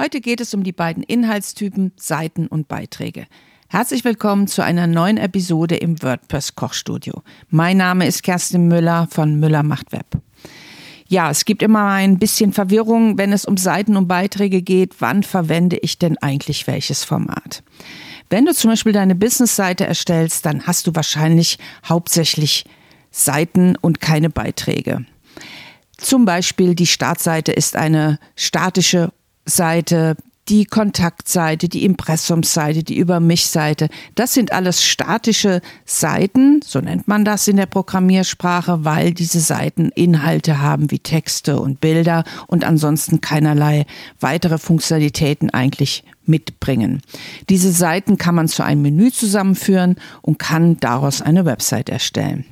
Heute geht es um die beiden Inhaltstypen Seiten und Beiträge. Herzlich willkommen zu einer neuen Episode im WordPress Kochstudio. Mein Name ist Kerstin Müller von Müller macht Web. Ja, es gibt immer ein bisschen Verwirrung, wenn es um Seiten und Beiträge geht. Wann verwende ich denn eigentlich welches Format? Wenn du zum Beispiel deine Business-Seite erstellst, dann hast du wahrscheinlich hauptsächlich Seiten und keine Beiträge. Zum Beispiel die Startseite ist eine statische Seite, die Kontaktseite, die Impressumsseite, die Über mich-Seite, das sind alles statische Seiten, so nennt man das in der Programmiersprache, weil diese Seiten Inhalte haben wie Texte und Bilder und ansonsten keinerlei weitere Funktionalitäten eigentlich mitbringen. Diese Seiten kann man zu einem Menü zusammenführen und kann daraus eine Website erstellen.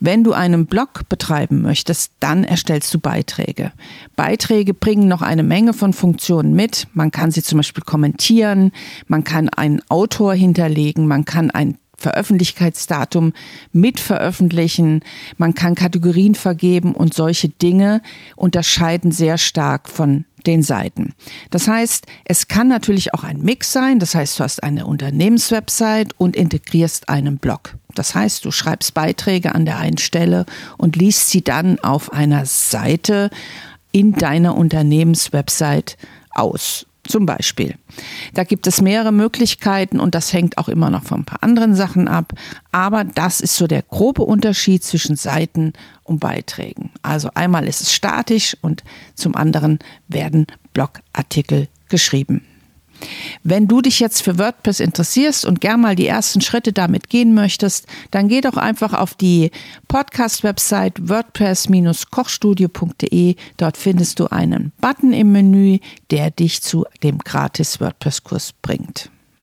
Wenn du einen Blog betreiben möchtest, dann erstellst du Beiträge. Beiträge bringen noch eine Menge von Funktionen mit. Man kann sie zum Beispiel kommentieren, man kann einen Autor hinterlegen, man kann ein Veröffentlichkeitsdatum mit veröffentlichen, man kann Kategorien vergeben und solche Dinge unterscheiden sehr stark von den Seiten. Das heißt, es kann natürlich auch ein Mix sein. Das heißt, du hast eine Unternehmenswebsite und integrierst einen Blog. Das heißt, du schreibst Beiträge an der einen Stelle und liest sie dann auf einer Seite in deiner Unternehmenswebsite aus. Zum Beispiel. Da gibt es mehrere Möglichkeiten und das hängt auch immer noch von ein paar anderen Sachen ab. Aber das ist so der grobe Unterschied zwischen Seiten und Beiträgen. Also einmal ist es statisch und zum anderen werden Blogartikel geschrieben. Wenn du dich jetzt für WordPress interessierst und gern mal die ersten Schritte damit gehen möchtest, dann geh doch einfach auf die Podcast-Website wordpress-kochstudio.de. Dort findest du einen Button im Menü, der dich zu dem gratis WordPress-Kurs bringt.